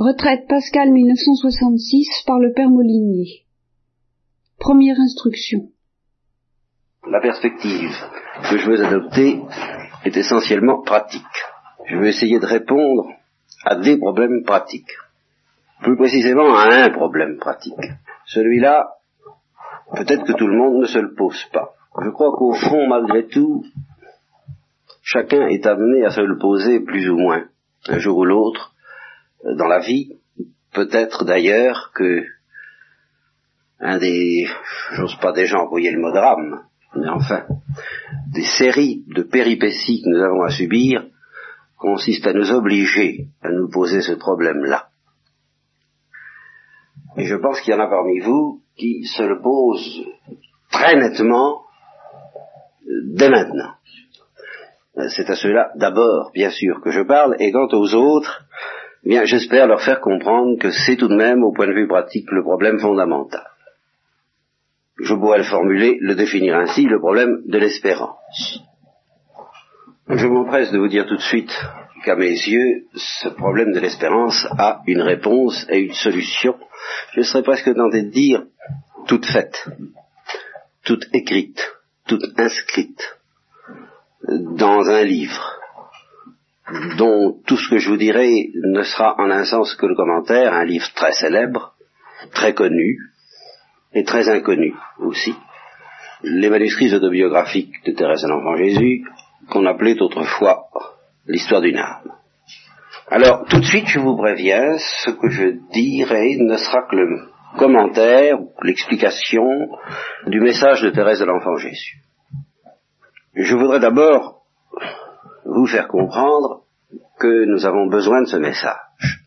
Retraite Pascal 1966 par le père Molinier. Première instruction. La perspective que je veux adopter est essentiellement pratique. Je veux essayer de répondre à des problèmes pratiques. Plus précisément à un problème pratique. Celui-là, peut-être que tout le monde ne se le pose pas. Je crois qu'au fond, malgré tout, chacun est amené à se le poser plus ou moins, un jour ou l'autre, dans la vie, peut-être d'ailleurs que un des, j'ose pas déjà envoyer le mot drame, mais enfin, des séries de péripéties que nous avons à subir consiste à nous obliger à nous poser ce problème-là. Et je pense qu'il y en a parmi vous qui se le posent très nettement dès maintenant. C'est à ceux-là d'abord, bien sûr, que je parle, et quant aux autres, bien, j'espère leur faire comprendre que c'est tout de même, au point de vue pratique, le problème fondamental. Je pourrais le formuler, le définir ainsi, le problème de l'espérance. Je m'empresse de vous dire tout de suite qu'à mes yeux, ce problème de l'espérance a une réponse et une solution. Je serais presque tenté de dire toute faite, toute écrite, toute inscrite dans un livre dont tout ce que je vous dirai ne sera en un sens que le commentaire, un livre très célèbre, très connu, et très inconnu aussi. Les manuscrits autobiographiques de Thérèse de l'Enfant Jésus, qu'on appelait autrefois l'histoire d'une âme. Alors, tout de suite, je vous préviens, ce que je dirai ne sera que le commentaire, l'explication du message de Thérèse de l'Enfant Jésus. Je voudrais d'abord vous faire comprendre que nous avons besoin de ce message.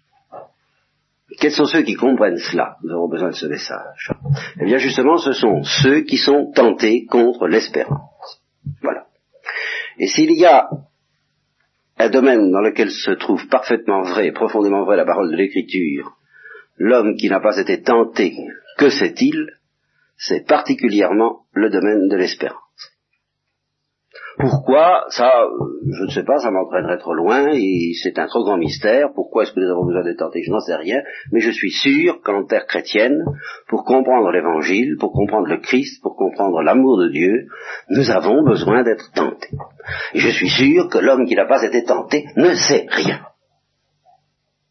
Quels sont ceux qui comprennent cela? Nous avons besoin de ce message. Eh bien justement, ce sont ceux qui sont tentés contre l'espérance. Voilà. Et s'il y a un domaine dans lequel se trouve parfaitement vrai, profondément vrai la parole de l'Écriture, l'homme qui n'a pas été tenté, que sait-il? C'est particulièrement le domaine de l'espérance. Pourquoi Ça, euh, je ne sais pas, ça m'entraînerait trop loin et c'est un trop grand mystère. Pourquoi est-ce que nous avons besoin d'être tentés Je n'en sais rien. Mais je suis sûr qu'en terre chrétienne, pour comprendre l'Évangile, pour comprendre le Christ, pour comprendre l'amour de Dieu, nous avons besoin d'être tentés. Et je suis sûr que l'homme qui n'a pas été tenté ne sait rien.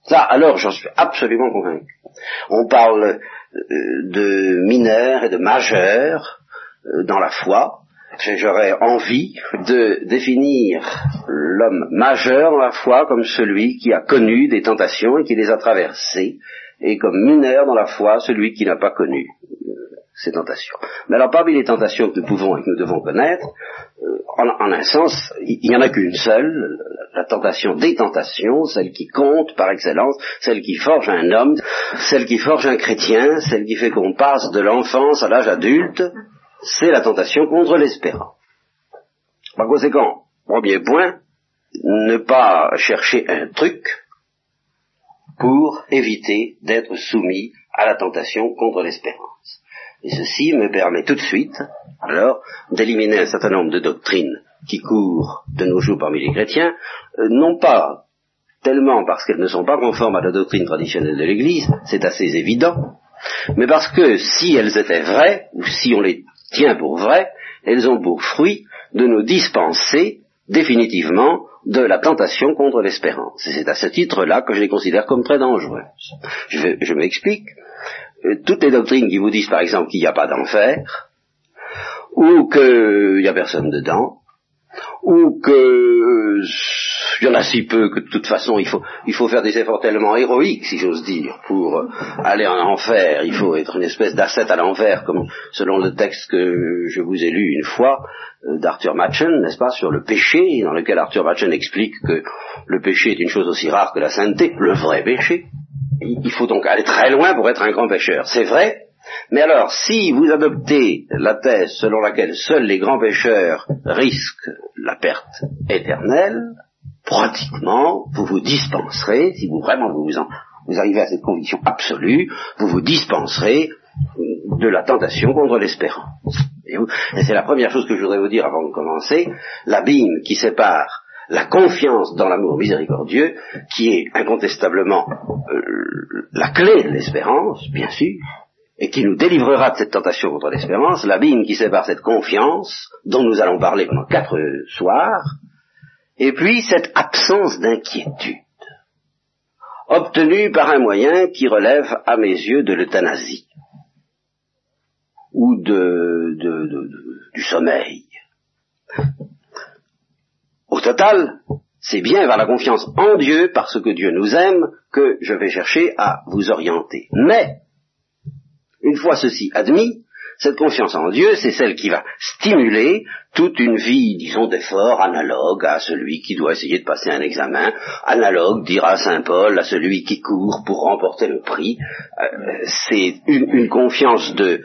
Ça, alors, j'en suis absolument convaincu. On parle euh, de mineurs et de majeurs euh, dans la foi, j'aurais envie de définir l'homme majeur dans la foi comme celui qui a connu des tentations et qui les a traversées, et comme mineur dans la foi celui qui n'a pas connu euh, ces tentations. Mais alors parmi les tentations que nous pouvons et que nous devons connaître, euh, en, un sens, il n'y en a qu'une seule, la tentation des tentations, celle qui compte par excellence, celle qui forge un homme, celle qui forge un chrétien, celle qui fait qu'on passe de l'enfance à l'âge adulte, c'est la tentation contre l'espérance. Par conséquent, premier point, ne pas chercher un truc pour éviter d'être soumis à la tentation contre l'espérance. Et ceci me permet tout de suite, alors, d'éliminer un certain nombre de doctrines qui courent de nos jours parmi les chrétiens, euh, non pas tellement parce qu'elles ne sont pas conformes à la doctrine traditionnelle de l'Église, c'est assez évident, mais parce que si elles étaient vraies, ou si on les tient pour vrai, elles ont pour fruit de nous dispenser définitivement de la tentation contre l'espérance. Et c'est à ce titre-là que je les considère comme très dangereuses. Je, je m'explique. Euh, toutes les doctrines qui vous disent par exemple qu'il n'y a pas d'enfer, ou qu'il n'y a personne dedans, ou que il y en a si peu que de toute façon il faut, il faut faire des efforts tellement héroïques, si j'ose dire, pour euh, aller en enfer. Il faut être une espèce d'ascète à l'enfer, comme selon le texte que je vous ai lu une fois euh, d'Arthur Machen, n'est-ce pas, sur le péché, dans lequel Arthur Machen explique que le péché est une chose aussi rare que la sainteté, le vrai péché. Il faut donc aller très loin pour être un grand pécheur. C'est vrai, mais alors, si vous adoptez la thèse selon laquelle seuls les grands pécheurs risquent la perte éternelle, pratiquement, vous vous dispenserez, si vous vraiment vous, vous arrivez à cette conviction absolue, vous vous dispenserez de la tentation contre l'espérance. Et, c'est la première chose que je voudrais vous dire avant de commencer, l'abîme qui sépare la confiance dans l'amour miséricordieux, qui est incontestablement euh, la clé de l'espérance, bien sûr, et qui nous délivrera de cette tentation contre l'espérance, l'abîme qui sépare cette confiance, dont nous allons parler pendant quatre soirs, et puis cette absence d'inquiétude, obtenue par un moyen qui relève à mes yeux de l'euthanasie, ou de, du sommeil. Au total, c'est bien vers la confiance en Dieu, parce que Dieu nous aime, que je vais chercher à vous orienter. Mais, une fois ceci admis, cette confiance en Dieu, c'est celle qui va stimuler toute une vie, disons, d'effort analogue à celui qui doit essayer de passer un examen, analogue, dira Saint Paul, à celui qui court pour remporter le prix. Euh, c'est une, confiance de,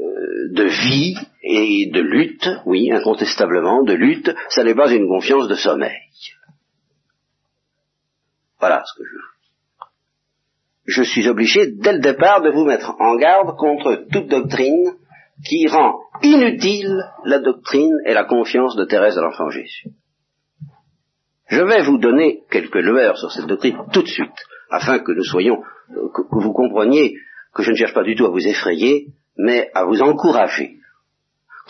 euh, de vie et de lutte, oui, incontestablement, de lutte, ça n'est pas une confiance de sommeil. Voilà ce que je je suis obligé dès le départ de vous mettre en garde contre toute doctrine qui rend inutile la doctrine et la confiance de Thérèse de l'Enfant Jésus. Je vais vous donner quelques lueurs sur cette doctrine tout de suite, afin que nous soyons, que, vous compreniez que je ne cherche pas du tout à vous effrayer, mais à vous encourager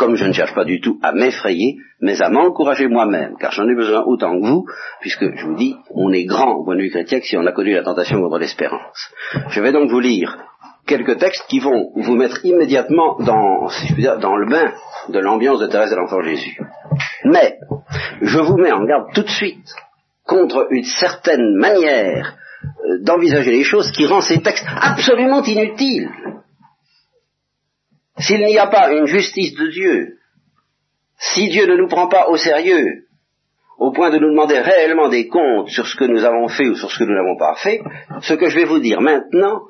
comme je ne cherche pas du tout à m'effrayer, mais à m'encourager moi-même, car j'en ai besoin autant que vous, puisque je vous dis, on est grand au point de vue chrétien si on a connu la tentation contre l'espérance. Je vais donc vous lire quelques textes qui vont vous mettre immédiatement dans, si je puis dire, dans le bain de l'ambiance de Thérèse de l'Enfant Jésus. Mais, je vous mets en garde tout de suite contre une certaine manière euh, d'envisager les choses qui rend ces textes absolument inutiles. S'il n'y a pas une justice de Dieu, si Dieu ne nous prend pas au sérieux, au point de nous demander réellement des comptes sur ce que nous avons fait ou sur ce que nous n'avons pas fait, ce que je vais vous dire maintenant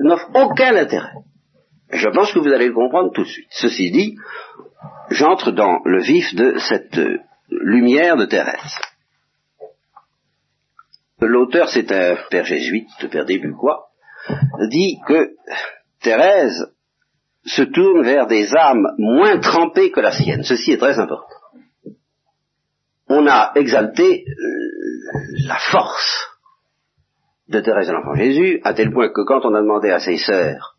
n'offre aucun intérêt. Je pense que vous allez le comprendre tout de suite. Ceci dit, j'entre dans le vif de cette lumière de Thérèse. L'auteur, c'est un père jésuite, père quoi, dit que Thérèse se tourne vers des âmes moins trempées que la sienne. Ceci est très important. On a exalté euh, la force de Thérèse de l'Enfant Jésus, à tel point que quand on a demandé à ses sœurs,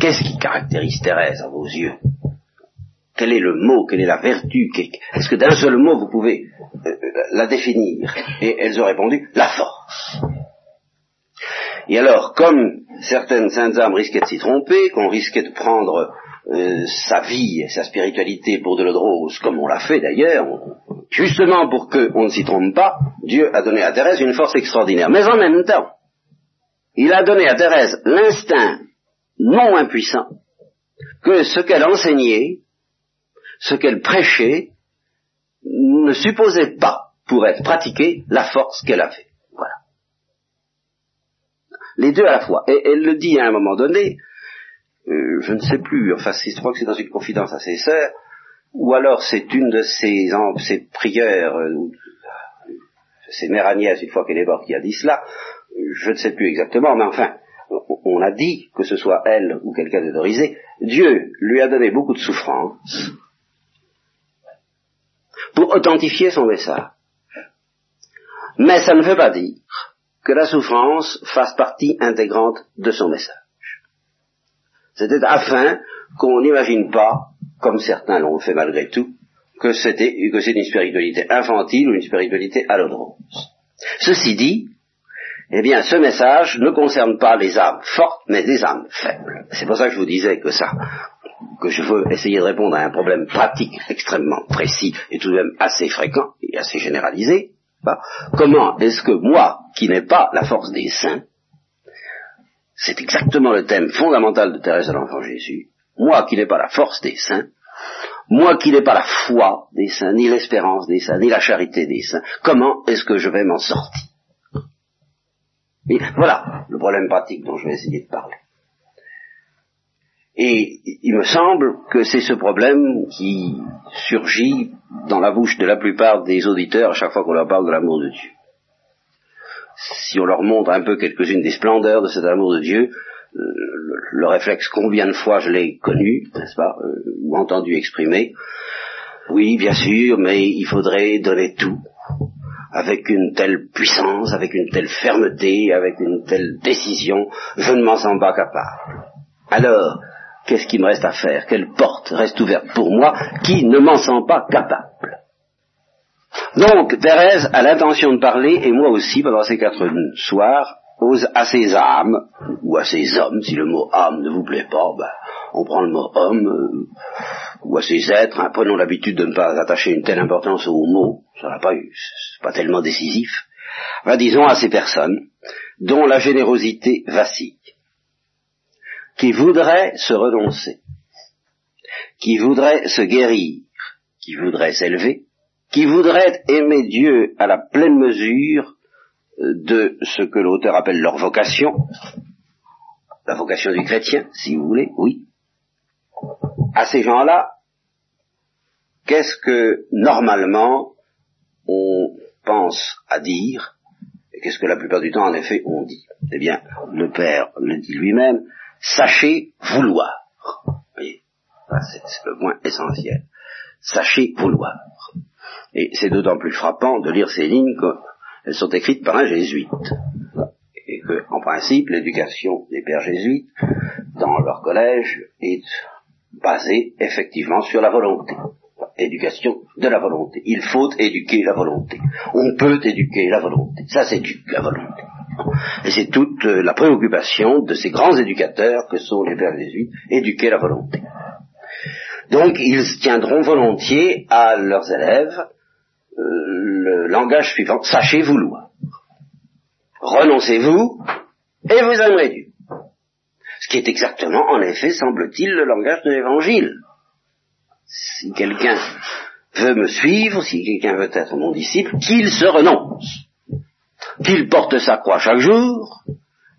qu'est-ce qui caractérise Thérèse à vos yeux? Quel est le mot? Quelle est la vertu? Est-ce que d'un seul mot vous pouvez euh, la définir? Et elles ont répondu, la force. Et alors, comme certaines saintes âmes risquaient de s'y tromper, qu'on risquait de prendre euh, sa vie et sa spiritualité pour de l'eau de rose, comme on l'a fait d'ailleurs, justement pour qu'on ne s'y trompe pas, Dieu a donné à Thérèse une force extraordinaire. Mais en même temps, il a donné à Thérèse l'instinct non impuissant que ce qu'elle enseignait, ce qu'elle prêchait, ne supposait pas, pour être pratiqué, la force qu'elle avait les deux à la fois. Et elle le dit à un moment donné, euh, je ne sais plus, enfin je crois que c'est dans une confidence à ses sœurs, ou alors c'est une de ses, ses prières, euh, c'est Mère une fois qu'elle est morte, qui a dit cela, je ne sais plus exactement, mais enfin, on a dit, que ce soit elle ou quelqu'un d'autorisé, Dieu lui a donné beaucoup de souffrance pour authentifier son message. Mais ça ne veut pas dire que la souffrance fasse partie intégrante de son message. C'était afin qu'on n'imagine pas, comme certains l'ont fait malgré tout, que c'était que c'est une spiritualité infantile ou une spiritualité à Ceci dit, eh bien, ce message ne concerne pas les âmes fortes, mais les âmes faibles. C'est pour ça que je vous disais que ça, que je veux essayer de répondre à un problème pratique extrêmement précis et tout de même assez fréquent et assez généralisé. Comment est-ce que moi, qui n'ai pas la force des saints, c'est exactement le thème fondamental de Thérèse de l'Enfant Jésus, moi qui n'ai pas la force des saints, moi qui n'ai pas la foi des saints, ni l'espérance des saints, ni la charité des saints, comment est-ce que je vais m'en sortir? Voilà le problème pratique dont je vais essayer de parler. Et il me semble que c'est ce problème qui surgit dans la bouche de la plupart des auditeurs à chaque fois qu'on leur parle de l'amour de Dieu. Si on leur montre un peu quelques-unes des splendeurs de cet amour de Dieu, euh, le, réflexe combien de fois je l'ai connu, n'est-ce pas, euh, ou entendu exprimer, oui, bien sûr, mais il faudrait donner tout. avec une telle puissance, avec une telle fermeté, avec une telle décision, je ne m'en sens pas capable. Alors, qu'est-ce qui me reste à faire? Quelle porte reste ouverte pour moi qui ne m'en sens pas capable? Donc, Thérèse a l'intention de parler, et moi aussi, pendant ces quatre soirs, à ces âmes, ou à ces hommes, si le mot âme ne vous plaît pas, ben, on prend le mot homme, euh, ou à ces êtres, hein, prenons l'habitude de ne pas attacher une telle importance au mot, ça n'a pas eu, c'est pas tellement décisif, enfin, disons à ces personnes dont la générosité vacille, qui voudraient se renoncer, qui voudraient se guérir, qui voudraient s'élever, qui voudraient aimer Dieu à la pleine mesure de ce que l'auteur appelle leur vocation, la vocation du chrétien, si vous voulez, oui. À ces gens-là, qu'est-ce que normalement on pense à dire, et qu'est-ce que la plupart du temps en effet on dit? Eh bien, le Père le dit lui-même, sachez vouloir. C'est le point essentiel. Sachez vouloir. Et c'est d'autant plus frappant de lire ces lignes que elles sont écrites par un jésuite. Et que, en principe, l'éducation des pères jésuites dans leur collège est basée effectivement sur la volonté. Éducation de la volonté. Il faut éduquer la volonté. On peut éduquer la volonté. Ça s'éduque la volonté. Et c'est toute euh, la préoccupation de ces grands éducateurs que sont les pères jésuites, éduquer la volonté. Donc ils tiendront volontiers à leurs élèves le langage suivant, sachez vouloir. Renoncez-vous et vous aimerez Dieu. Ce qui est exactement, en effet, semble-t-il, le langage de l'Évangile. Si quelqu'un veut me suivre, si quelqu'un veut être mon disciple, qu'il se renonce, qu'il porte sa croix chaque jour,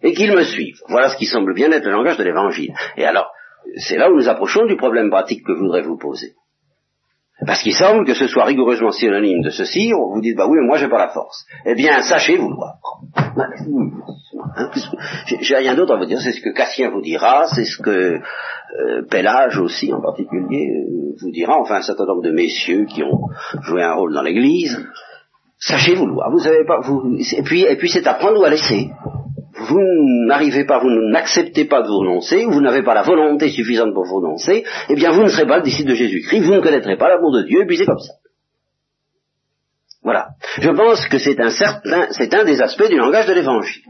et qu'il me suive. Voilà ce qui semble bien être le langage de l'Évangile. Et alors, c'est là où nous approchons du problème pratique que je voudrais vous poser. Parce qu'il semble que ce soit rigoureusement synonyme de ceci, on vous dit, bah oui, mais moi j'ai pas la force. Eh bien, sachez vouloir. J'ai rien d'autre à vous dire, c'est ce que Cassien vous dira, c'est ce que euh, Pellage aussi en particulier euh, vous dira, enfin un certain nombre de messieurs qui ont joué un rôle dans l'Église. Sachez vouloir, vous savez pas, vous, et puis, et puis c'est apprendre ou à laisser vous n'arrivez pas, vous n'acceptez pas de vous renoncer, vous n'avez pas la volonté suffisante pour vous renoncer, eh bien vous ne serez pas le disciple de Jésus-Christ, vous ne connaîtrez pas l'amour de Dieu, et puis c'est comme ça. Voilà. Je pense que c'est un certain, c'est un des aspects du langage de l'évangile.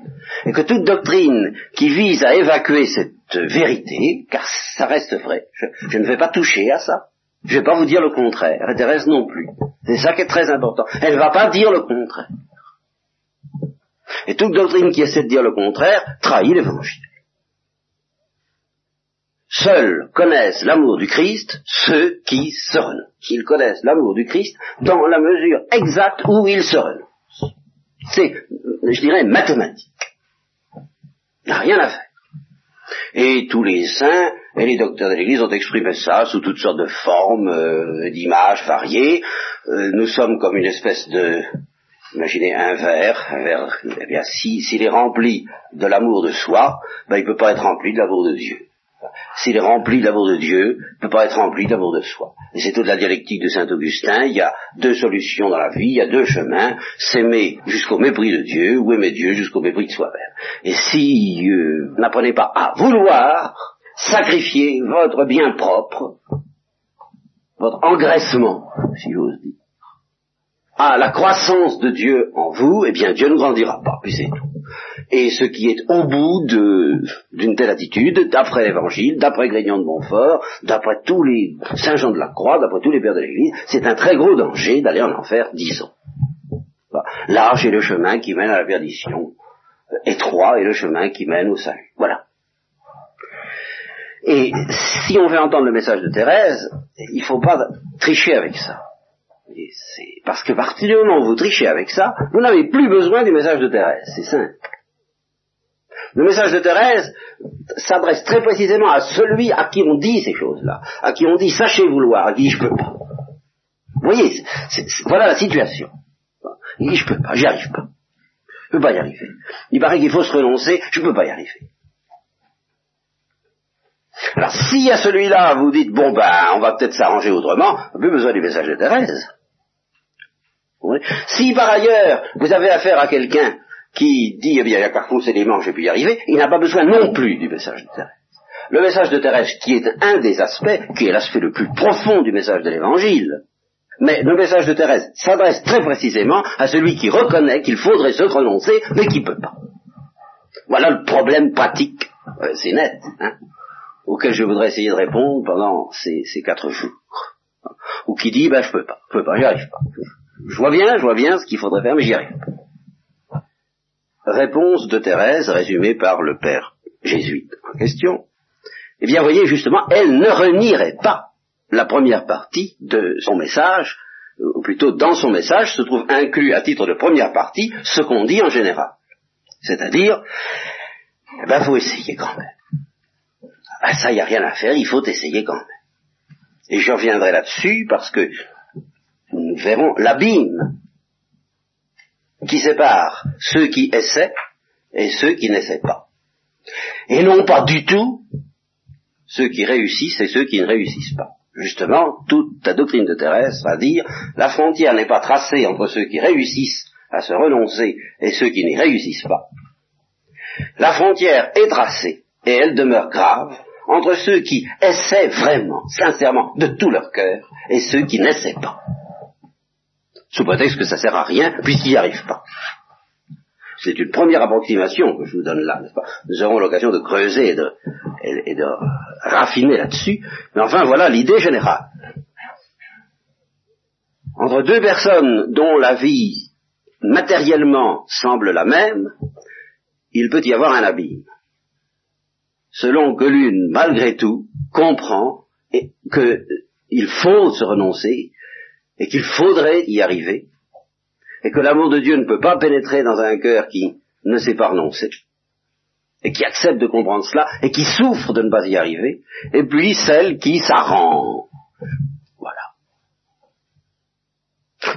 Et que toute doctrine qui vise à évacuer cette vérité, car ça reste vrai, je ne vais pas toucher à ça. Je ne vais pas vous dire le contraire. Thérèse non plus. C'est ça qui est très important. Elle ne va pas dire le contraire. Et toute doctrine qui essaie de dire le contraire trahit l'évangile. Seuls connaissent l'amour du Christ ceux qui se renoncent. Ils connaissent l'amour du Christ dans la mesure exacte où ils se renoncent. C'est, je dirais, mathématique. Il n'y a rien à faire. Et tous les saints et les docteurs de l'Église ont exprimé ça sous toutes sortes de formes, euh, d'images variées. Euh, nous sommes comme une espèce de Imaginez un verre, un verre, eh bien, s'il est rempli de l'amour de soi, ben, il ne peut pas être rempli de l'amour de Dieu. S'il est rempli de l'amour de Dieu, il ne peut pas être rempli de l'amour de soi. Et c'est toute la dialectique de Saint Augustin, il y a deux solutions dans la vie, il y a deux chemins, s'aimer jusqu'au mépris de Dieu, ou aimer Dieu jusqu'au mépris de soi-même. Et si euh, n'apprenez pas à vouloir sacrifier votre bien propre, votre engraissement, si j'ose dire, à la croissance de Dieu en vous, eh bien Dieu ne grandira pas, puis c'est tout. Et ce qui est au bout d'une telle attitude, d'après l'Évangile, d'après Grignon de Montfort, d'après tous les saints Jean de la Croix, d'après tous les pères de l'Église, c'est un très gros danger d'aller en enfer, disons. Large est le chemin qui mène à la perdition, étroit est le chemin qui mène au salut. Voilà. Et si on veut entendre le message de Thérèse, il ne faut pas tricher avec ça parce que partir du moment où vous trichez avec ça, vous n'avez plus besoin du message de Thérèse. C'est simple. Le message de Thérèse s'adresse très précisément à celui à qui on dit ces choses-là, à qui on dit sachez vouloir, à qui je peux pas. Vous voyez, voilà la situation. Il dit je peux pas, j'y arrive pas. Je peux pas y arriver. Il paraît qu'il faut se renoncer, je peux pas y arriver. Alors si à celui-là vous dites bon ben on va peut-être s'arranger autrement, plus besoin du message de Thérèse. Si par ailleurs vous avez affaire à quelqu'un qui dit, eh bien, a qu'à repousser les manches et puis y arriver, il n'a pas besoin non plus du message de Thérèse. Le message de Thérèse, qui est un des aspects, qui est l'aspect le plus profond du message de l'Évangile, mais le message de Thérèse s'adresse très précisément à celui qui reconnaît qu'il faudrait se renoncer, mais qui ne peut pas. Voilà le problème pratique, euh, c'est net, hein, auquel je voudrais essayer de répondre pendant ces, quatre jours. Ou qui dit, ben je peux pas, je peux pas, j'y arrive pas. Je vois bien, je vois bien ce qu'il faudrait faire, mais j'y arrive pas. Réponse de Thérèse, résumée par le père jésuite en question. Eh bien, voyez, justement, elle ne renierait pas la première partie de son message, ou plutôt dans son message se trouve inclus à titre de première partie ce qu'on dit en général. C'est-à-dire, eh ben, faut essayer quand même. Ah, ça, il n'y a rien à faire, il faut essayer quand même. Et je reviendrai là-dessus parce que nous verrons l'abîme qui sépare ceux qui essaient et ceux qui n'essaient pas. Et non pas du tout ceux qui réussissent et ceux qui ne réussissent pas. Justement, toute la doctrine de Thérèse va dire la frontière n'est pas tracée entre ceux qui réussissent à se renoncer et ceux qui n'y réussissent pas. La frontière est tracée, et elle demeure grave, entre ceux qui essaient vraiment, sincèrement, de tout leur cœur, et ceux qui n'essaient pas. Sous prétexte que ça sert à rien, puisqu'ils n'y arrivent pas. C'est une première approximation que je vous donne là, n'est-ce pas? Nous aurons l'occasion de creuser et de, et de raffiner là-dessus, mais enfin voilà l'idée générale. Entre deux personnes dont la vie matériellement semble la même, il peut y avoir un abîme. Selon que l'une, malgré tout, comprend qu'il faut se renoncer et qu'il faudrait y arriver, et que l'amour de Dieu ne peut pas pénétrer dans un cœur qui ne sait pas renoncer, et qui accepte de comprendre cela, et qui souffre de ne pas y arriver, et puis celle qui s'arrange. Voilà.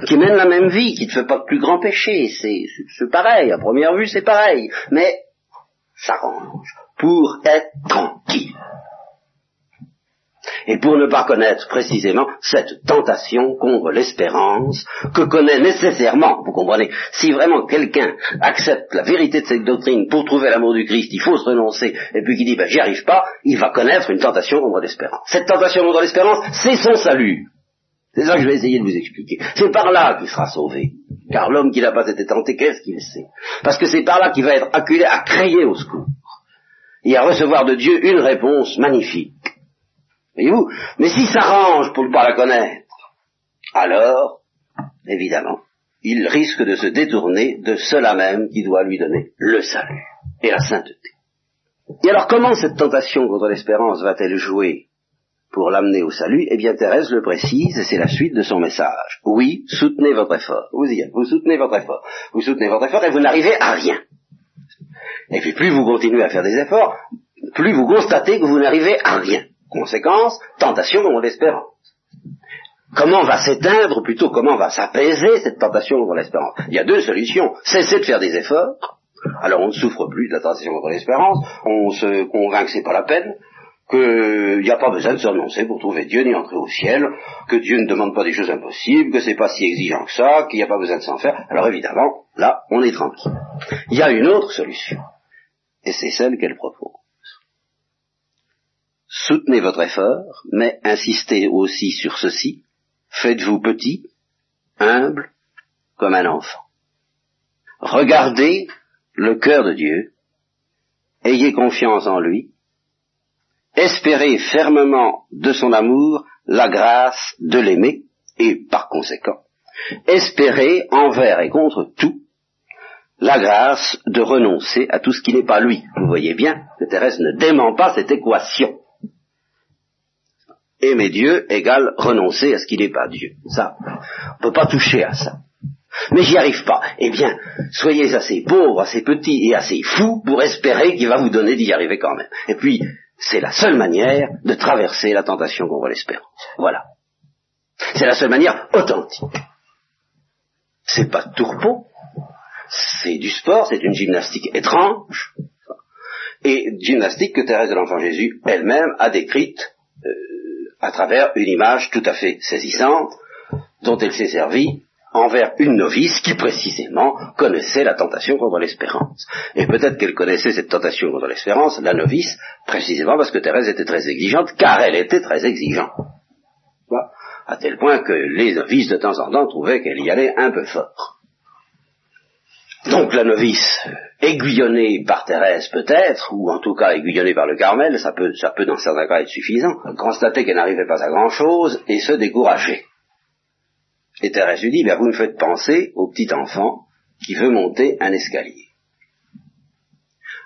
Qui mène la même vie, qui ne fait pas de plus grand péché, c'est pareil, à première vue c'est pareil, mais s'arrange pour être tranquille et pour ne pas connaître précisément cette tentation contre l'espérance que connaît nécessairement, vous comprenez, si vraiment quelqu'un accepte la vérité de cette doctrine pour trouver l'amour du Christ, il faut se renoncer, et puis qu'il dit ben j'y arrive pas, il va connaître une tentation contre l'espérance. Cette tentation contre l'espérance, c'est son salut. C'est ça que je vais essayer de vous expliquer. C'est par là qu'il sera sauvé. Car l'homme qui n'a pas été tenté, qu'est-ce qu'il sait? Parce que c'est par là qu'il va être acculé à crier au secours et à recevoir de Dieu une réponse magnifique. Voyez-vous? Mais s'il s'arrange pour ne pas la connaître, alors, évidemment, il risque de se détourner de cela même qui doit lui donner le salut et la sainteté. Et alors comment cette tentation contre l'espérance va-t-elle jouer pour l'amener au salut? Eh bien Thérèse le précise et c'est la suite de son message. Oui, soutenez votre effort. Vous y êtes, vous soutenez votre effort. Vous soutenez votre effort et vous n'arrivez à rien. Et puis plus vous continuez à faire des efforts, plus vous constatez que vous n'arrivez à rien. Conséquence, tentation contre l'espérance. Comment va s'éteindre, plutôt comment va s'apaiser cette tentation contre l'espérance? Il y a deux solutions. Cesser de faire des efforts, alors on ne souffre plus de la tentation contre l'espérance, on se convainc que c'est pas la peine, qu'il n'y a pas besoin de se renoncer pour trouver Dieu ni entrer au ciel, que Dieu ne demande pas des choses impossibles, que c'est pas si exigeant que ça, qu'il n'y a pas besoin de s'en faire. Alors évidemment, là, on est tranquille. Il y a une autre solution, et c'est celle qu'elle propose. Soutenez votre effort, mais insistez aussi sur ceci, faites-vous petit, humble, comme un enfant. Regardez le cœur de Dieu, ayez confiance en lui, espérez fermement de son amour la grâce de l'aimer, et par conséquent, espérez envers et contre tout la grâce de renoncer à tout ce qui n'est pas lui. Vous voyez bien que Thérèse ne dément pas cette équation aimer Dieu égale renoncer à ce qui n'est pas Dieu. Ça, on ne peut pas toucher à ça. Mais j'y arrive pas. Eh bien, soyez assez pauvres, assez petits et assez fous pour espérer qu'il va vous donner d'y arriver quand même. Et puis, c'est la seule manière de traverser la tentation qu'on voit l'espérance. Voilà. C'est la seule manière authentique. C'est pas de tourpeau, c'est du sport, c'est une gymnastique étrange, et gymnastique que Thérèse de l'Enfant Jésus elle-même a décrite à travers une image tout à fait saisissante dont elle s'est servie envers une novice qui précisément connaissait la tentation contre l'espérance. Et peut-être qu'elle connaissait cette tentation contre l'espérance, la novice, précisément parce que Thérèse était très exigeante, car elle était très exigeante. À tel point que les novices de temps en temps trouvaient qu'elle y allait un peu fort. Donc la novice, aiguillonnée par Thérèse peut-être, ou en tout cas aiguillonnée par le Carmel, ça peut, ça peut dans certains cas être suffisant, constater qu'elle n'arrivait pas à grand-chose et se décourager. Et Thérèse lui dit, vous me faites penser au petit enfant qui veut monter un escalier.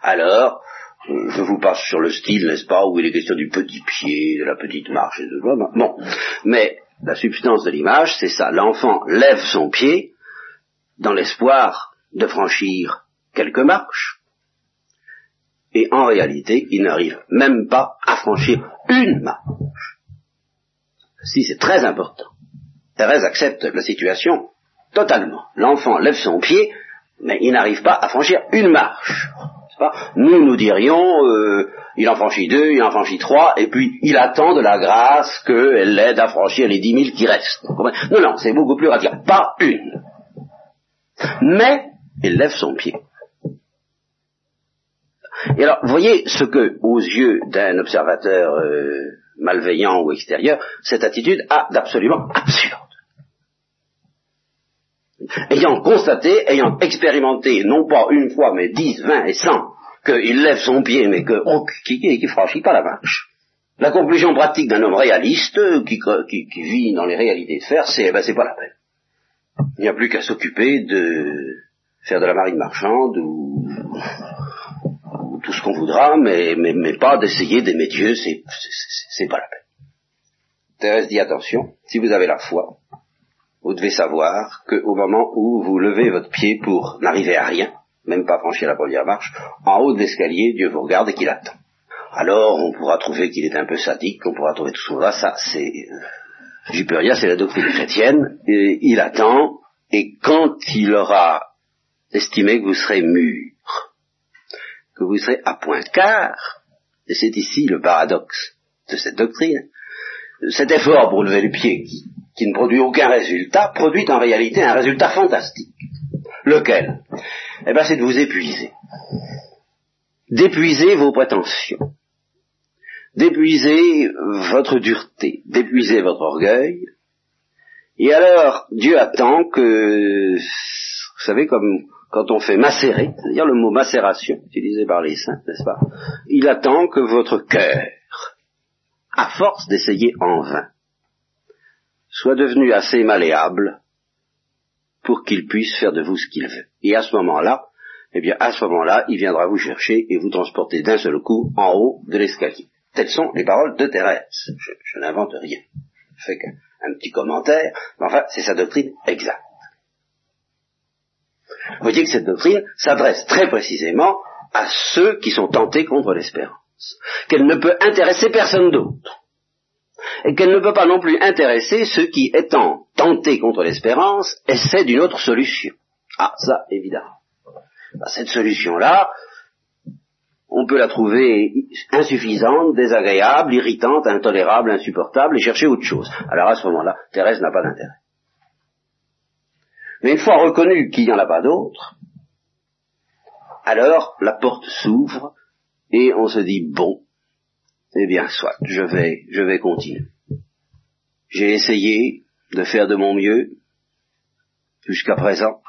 Alors, je vous passe sur le style, n'est-ce pas, où il est question du petit pied, de la petite marche et de Bon, mais la substance de l'image, c'est ça. L'enfant lève son pied dans l'espoir de franchir quelques marches, et en réalité, il n'arrive même pas à franchir une marche. Si c'est très important. Thérèse accepte la situation totalement. L'enfant lève son pied, mais il n'arrive pas à franchir une marche. Nous, nous dirions, euh, il en franchit deux, il en franchit trois, et puis il attend de la grâce qu'elle l'aide à franchir les dix mille qui restent. Non, non, c'est beaucoup plus radical. Pas une. Mais il lève son pied. Et alors, voyez ce que, aux yeux d'un observateur euh, malveillant ou extérieur, cette attitude a d'absolument absurde ayant constaté, ayant expérimenté, non pas une fois, mais dix, vingt et cent, qu'il lève son pied, mais que, oh, qui, qui franchit pas la marche. La conclusion pratique d'un homme réaliste, qui, qui, vit dans les réalités de fer, c'est, eh ben, c'est pas la peine. Il n'y a plus qu'à s'occuper de faire de la marine marchande ou, tout ce qu'on voudra, mais, mais, mais pas d'essayer d'aimer Dieu, c'est, c'est pas la peine. Thérèse dit attention, si vous avez la foi, vous devez savoir qu'au moment où vous levez votre pied pour n'arriver à rien, même pas franchir la première marche, en haut de l'escalier, Dieu vous regarde et qu'il attend. Alors, on pourra trouver qu'il est un peu sadique, on pourra trouver tout ça, ça c'est... Euh, j'y peux rien, c'est la doctrine chrétienne, et il attend, et quand il aura estimé que vous serez mûr, que vous serez à point car, et c'est ici le paradoxe de cette doctrine, cet effort pour lever le pied qui ne produit aucun résultat, produit en réalité un résultat fantastique. Lequel? Eh bien, c'est de vous épuiser. D'épuiser vos prétentions. D'épuiser votre dureté. D'épuiser votre orgueil. Et alors, Dieu attend que, vous savez, comme quand on fait macérer, c'est-à-dire le mot macération, utilisé par les saints, n'est-ce pas Il attend que votre cœur, à force d'essayer en vain, soit devenu assez malléable pour qu'il puisse faire de vous ce qu'il veut. Et à ce moment-là, eh bien, à ce moment-là, il viendra vous chercher et vous transporter d'un seul coup en haut de l'escalier. Telles sont les paroles de Thérèse. Je, n'invente rien. Je fais qu'un petit commentaire, mais enfin, c'est sa doctrine exacte. Vous voyez que cette doctrine s'adresse très précisément à ceux qui sont tentés contre l'espérance. Qu'elle ne peut intéresser personne d'autre et qu'elle ne peut pas non plus intéresser ceux qui, étant tentés contre l'espérance, essaient d'une autre solution. Ah, ça, évidemment. Bah, cette solution-là, on peut la trouver insuffisante, désagréable, irritante, intolérable, insupportable, et chercher autre chose. Alors à ce moment-là, Thérèse n'a pas d'intérêt. Mais une fois reconnu qu'il n'y en a pas d'autre, alors la porte s'ouvre et on se dit, bon, eh bien, soit, je vais, je vais continuer. J'ai essayé de faire de mon mieux jusqu'à présent,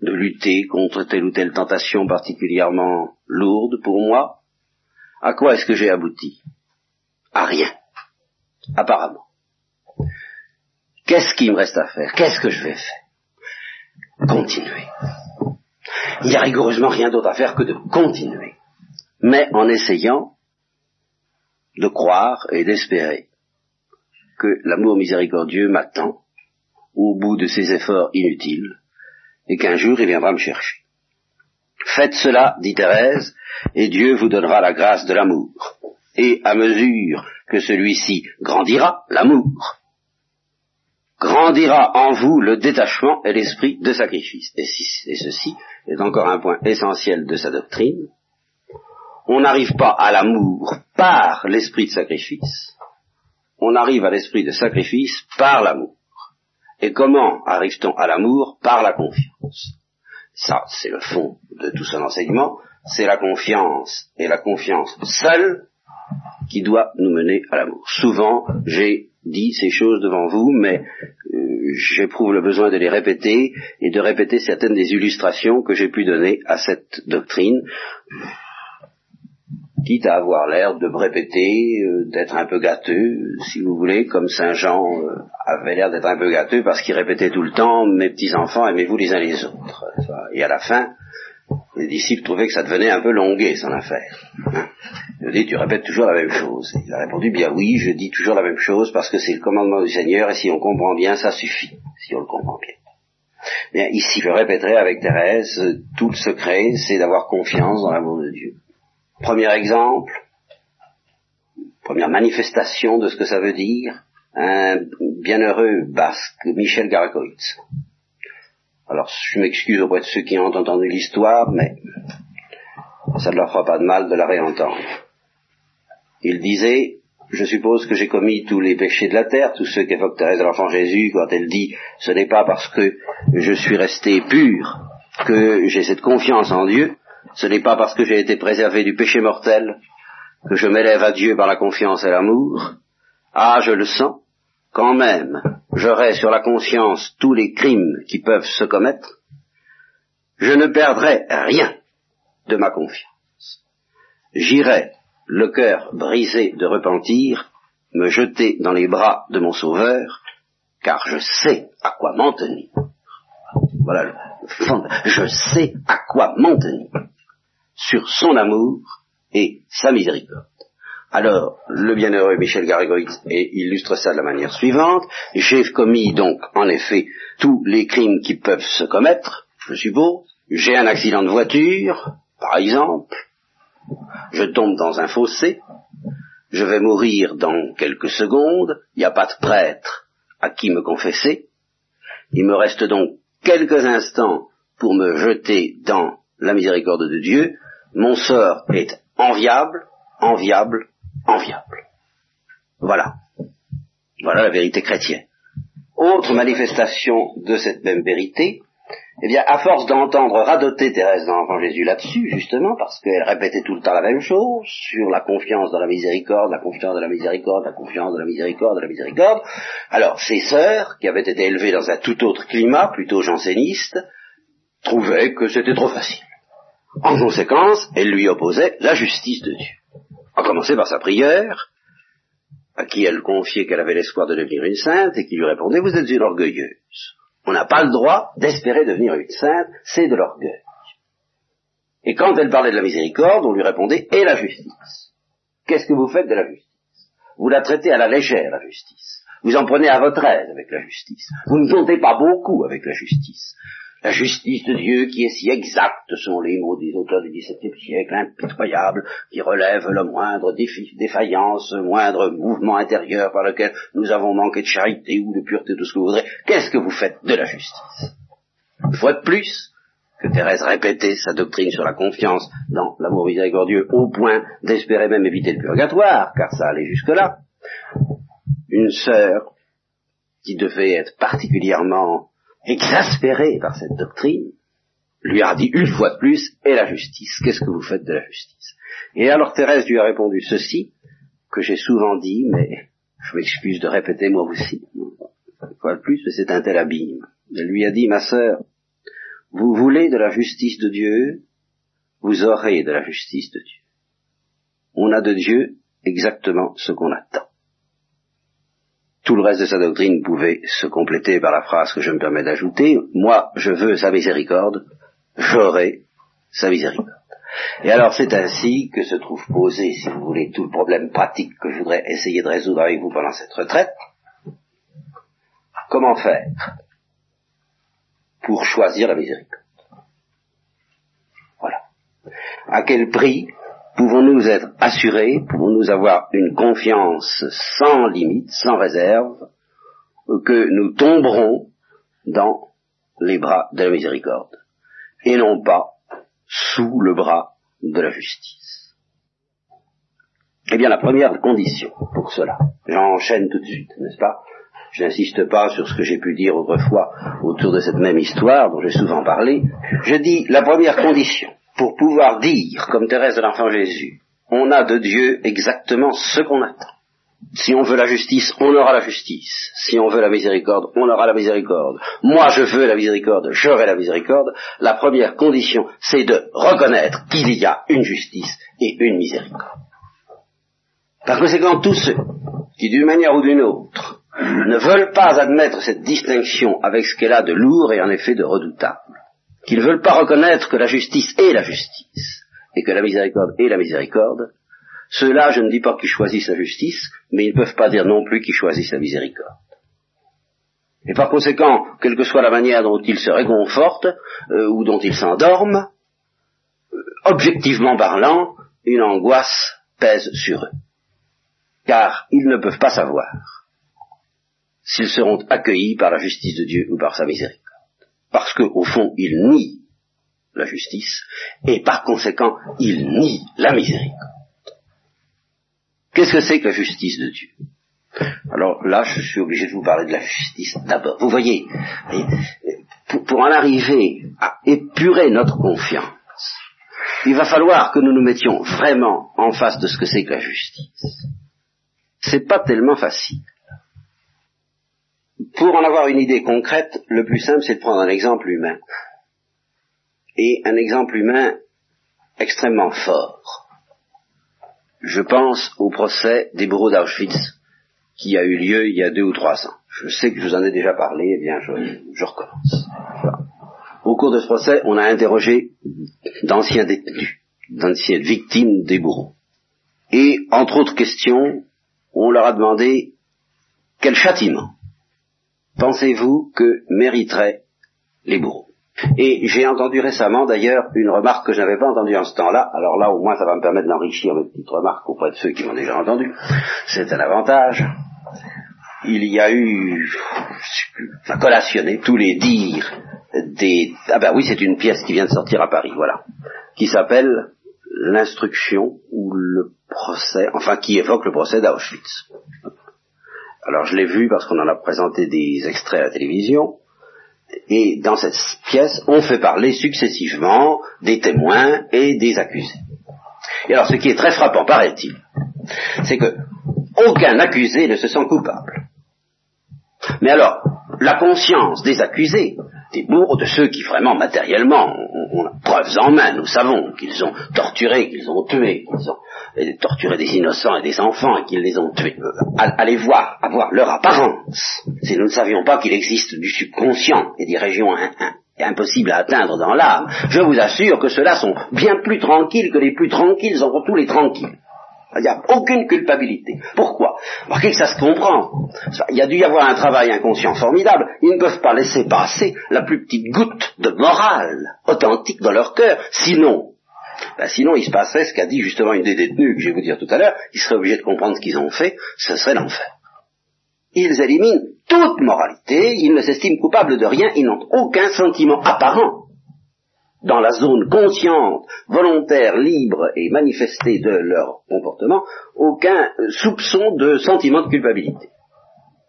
de lutter contre telle ou telle tentation particulièrement lourde pour moi. À quoi est-ce que j'ai abouti? À rien, apparemment. Qu'est-ce qui me reste à faire? Qu'est-ce que je vais faire? Continuer. Il n'y a rigoureusement rien d'autre à faire que de continuer. Mais en essayant de croire et d'espérer que l'amour miséricordieux m'attend au bout de ses efforts inutiles et qu'un jour il viendra me chercher. Faites cela, dit Thérèse, et Dieu vous donnera la grâce de l'amour. Et à mesure que celui-ci grandira, l'amour, grandira en vous le détachement et l'esprit de sacrifice. Et, ceci est encore un point essentiel de sa doctrine, on n'arrive pas à l'amour par l'esprit de sacrifice, on arrive à l'esprit de sacrifice par l'amour. Et comment arrive-t-on à l'amour Par la confiance? Ça, c'est le fond de tout son enseignement. C'est la confiance, et la confiance seule, qui doit nous mener à l'amour. Souvent, j'ai dit ces choses devant vous, mais euh, j'éprouve le besoin de les répéter et de répéter certaines des illustrations que j'ai pu donner à cette doctrine quitte à avoir l'air de me répéter, euh, d'être un peu gâteux, si vous voulez, comme Saint Jean euh, avait l'air d'être un peu gâteux parce qu'il répétait tout le temps, mes petits-enfants, aimez-vous les uns les autres. Et à la fin, les disciples trouvaient que ça devenait un peu longué, son affaire. Hein je dis, tu répètes toujours la même chose. il a répondu, bien oui, je dis toujours la même chose parce que c'est le commandement du Seigneur et si on comprend bien, ça suffit, si on le comprend bien. Bien, ici, je répéterai avec Thérèse, tout le secret, c'est d'avoir confiance dans l'amour de Dieu. Premier exemple, première manifestation de ce que ça veut dire, un bienheureux basque, Michel Garagoitz. Alors, je m'excuse auprès de ceux qui ont entendu l'histoire, mais ça ne leur fera pas de mal de la réentendre. Il disait, je suppose que j'ai commis tous les péchés de la terre, tous ceux qu'évoque Thérèse de l'Enfant Jésus quand elle dit, ce n'est pas parce que je suis resté pur que j'ai cette confiance en Dieu, ce n'est pas parce que j'ai été préservé du péché mortel que je m'élève à Dieu par la confiance et l'amour. Ah, je le sens. Quand même, j'aurai sur la conscience tous les crimes qui peuvent se commettre. Je ne perdrai rien de ma confiance. J'irai, le cœur brisé de repentir, me jeter dans les bras de mon Sauveur, car je sais à quoi m'en tenir. Voilà le fond. Je sais à quoi m'en tenir sur son amour et sa miséricorde. Alors, le bienheureux Michel Garigoït illustre ça de la manière suivante. J'ai commis donc, en effet, tous les crimes qui peuvent se commettre, je suppose. J'ai un accident de voiture, par exemple. Je tombe dans un fossé. Je vais mourir dans quelques secondes. Il n'y a pas de prêtre à qui me confesser. Il me reste donc quelques instants pour me jeter dans la miséricorde de Dieu mon sort est enviable, enviable, enviable. Voilà. Voilà la vérité chrétienne. Autre manifestation de cette même vérité, eh bien, à force d'entendre radoter Thérèse dans Jésus là-dessus, justement, parce qu'elle répétait tout le temps la même chose, sur la confiance dans la miséricorde, la confiance de la miséricorde, la confiance de la miséricorde, de la miséricorde, alors ses sœurs, qui avaient été élevées dans un tout autre climat, plutôt janséniste, trouvaient que c'était trop facile. En conséquence, elle lui opposait la justice de Dieu. A commencer par sa prière, à qui elle confiait qu'elle avait l'espoir de devenir une sainte, et qui lui répondait, vous êtes une orgueilleuse. On n'a pas le droit d'espérer devenir une sainte, c'est de l'orgueil. Et quand elle parlait de la miséricorde, on lui répondait, et la justice? Qu'est-ce que vous faites de la justice? Vous la traitez à la légère, la justice. Vous en prenez à votre aise avec la justice. Vous ne comptez pas beaucoup avec la justice. La justice de Dieu qui est si exacte, sont les mots des auteurs du XVIIe siècle, impitoyable, qui relève le moindre défaillance, le moindre mouvement intérieur par lequel nous avons manqué de charité ou de pureté, tout ce que vous voudrez. Qu'est-ce que vous faites de la justice? Une fois de plus, que Thérèse répétait sa doctrine sur la confiance dans l'amour miséricordieux au point d'espérer même éviter le purgatoire, car ça allait jusque-là. Une sœur qui devait être particulièrement exaspéré par cette doctrine, lui a dit une fois de plus, et la justice, qu'est-ce que vous faites de la justice? Et alors Thérèse lui a répondu ceci, que j'ai souvent dit, mais je m'excuse de répéter moi aussi, une fois de plus, mais c'est un tel abîme. Elle lui a dit, ma sœur, vous voulez de la justice de Dieu, vous aurez de la justice de Dieu. On a de Dieu exactement ce qu'on attend. Tout le reste de sa doctrine pouvait se compléter par la phrase que je me permets d'ajouter. Moi, je veux sa miséricorde, j'aurai sa miséricorde. Et alors c'est ainsi que se trouve posé, si vous voulez, tout le problème pratique que je voudrais essayer de résoudre avec vous pendant cette retraite. Comment faire pour choisir la miséricorde? Voilà. À quel prix pouvons-nous être assurés, pouvons-nous avoir une confiance sans limite, sans réserve, que nous tomberons dans les bras de la miséricorde, et non pas sous le bras de la justice? Eh bien, la première condition pour cela, j'enchaîne tout de suite, n'est-ce pas? Je n'insiste pas sur ce que j'ai pu dire autrefois autour de cette même histoire dont j'ai souvent parlé, je dis la première condition pour pouvoir dire, comme Thérèse de l'Enfant Jésus, on a de Dieu exactement ce qu'on attend. Si on veut la justice, on aura la justice. Si on veut la miséricorde, on aura la miséricorde. Moi, je veux la miséricorde, j'aurai la miséricorde. La première condition, c'est de reconnaître qu'il y a une justice et une miséricorde. Par conséquent, tous ceux qui, d'une manière ou d'une autre, ne veulent pas admettre cette distinction avec ce qu'elle a de lourd et en effet de redoutable, qui ne veulent pas reconnaître que la justice est la justice, et que la miséricorde est la miséricorde, ceux-là, je ne dis pas qu'ils choisissent la justice, mais ils ne peuvent pas dire non plus qu'ils choisissent la miséricorde. Et par conséquent, quelle que soit la manière dont ils se réconfortent euh, ou dont ils s'endorment, euh, objectivement parlant, une angoisse pèse sur eux. Car ils ne peuvent pas savoir s'ils seront accueillis par la justice de Dieu ou par sa miséricorde. Parce qu'au fond, ils nient la justice, et par conséquent, ils nient la miséricorde. Qu'est-ce que c'est que la justice de Dieu? Alors là, je suis obligé de vous parler de la justice d'abord. Vous voyez, pour, en arriver à épurer notre confiance, il va falloir que nous nous mettions vraiment en face de ce que c'est que la justice. C'est pas tellement facile. Pour en avoir une idée concrète, le plus simple, c'est de prendre un exemple humain. Et un exemple humain extrêmement fort je pense au procès des bourreaux d'Auschwitz qui a eu lieu il y a deux ou trois ans. Je sais que je vous en ai déjà parlé, eh bien je, recommence. Au cours de ce procès, on a interrogé d'anciens détenus, d'anciennes victimes des bourreaux. Et, entre autres questions, on leur a demandé quel châtiment pensez-vous que mériteraient les bourreaux? Et j'ai entendu récemment d'ailleurs une remarque que je n'avais pas entendue en ce temps-là, alors là au moins ça va me permettre d'enrichir mes petites remarques auprès de ceux qui m'ont déjà entendu. C'est un avantage. Il y a eu, enfin collationné tous les dires des... Ah ben oui, c'est une pièce qui vient de sortir à Paris, voilà, qui s'appelle l'instruction ou le procès, enfin qui évoque le procès d'Auschwitz. Alors je l'ai vu parce qu'on en a présenté des extraits à la télévision, et dans cette pièce, on fait parler successivement des témoins et des accusés. Et alors, ce qui est très frappant, paraît-il, c'est que aucun accusé ne se sent coupable. Mais alors, la conscience des accusés, des bourreaux, de ceux qui vraiment matériellement ont, preuves en main, nous savons qu'ils ont torturé, qu'ils ont tué, qu'ils ont torturé des innocents et des enfants et qu'ils les ont tués. Allez voir, avoir leur apparence. Si nous ne savions pas qu'il existe du subconscient et des régions impossibles à atteindre dans l'âme, je vous assure que ceux-là sont bien plus tranquilles que les plus tranquilles entre tous les tranquilles. Il n'y a aucune culpabilité. Pourquoi? Remarquez que ça se comprend. Il y a dû y avoir un travail inconscient formidable. Ils ne peuvent pas laisser passer la plus petite goutte de morale authentique dans leur cœur. Sinon, ben sinon il se passerait ce qu'a dit justement une des détenues que je vais vous dire tout à l'heure, ils seraient obligés de comprendre ce qu'ils ont fait, ce serait l'enfer. Ils éliminent toute moralité, ils ne s'estiment coupables de rien, ils n'ont aucun sentiment apparent dans la zone consciente, volontaire, libre et manifestée de leur comportement, aucun soupçon de sentiment de culpabilité.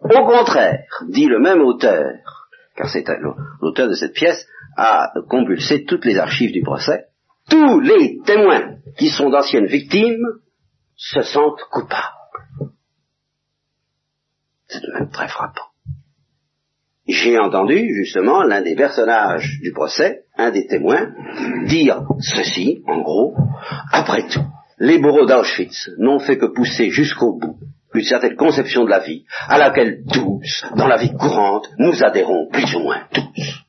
Au contraire, dit le même auteur, car c'est l'auteur de cette pièce, a compulsé toutes les archives du procès, tous les témoins qui sont d'anciennes victimes se sentent coupables. C'est même très frappant j'ai entendu justement l'un des personnages du procès, un des témoins, dire ceci, en gros, après tout, les bourreaux d'Auschwitz n'ont fait que pousser jusqu'au bout une certaine conception de la vie, à laquelle tous, dans la vie courante, nous adhérons plus ou moins tous.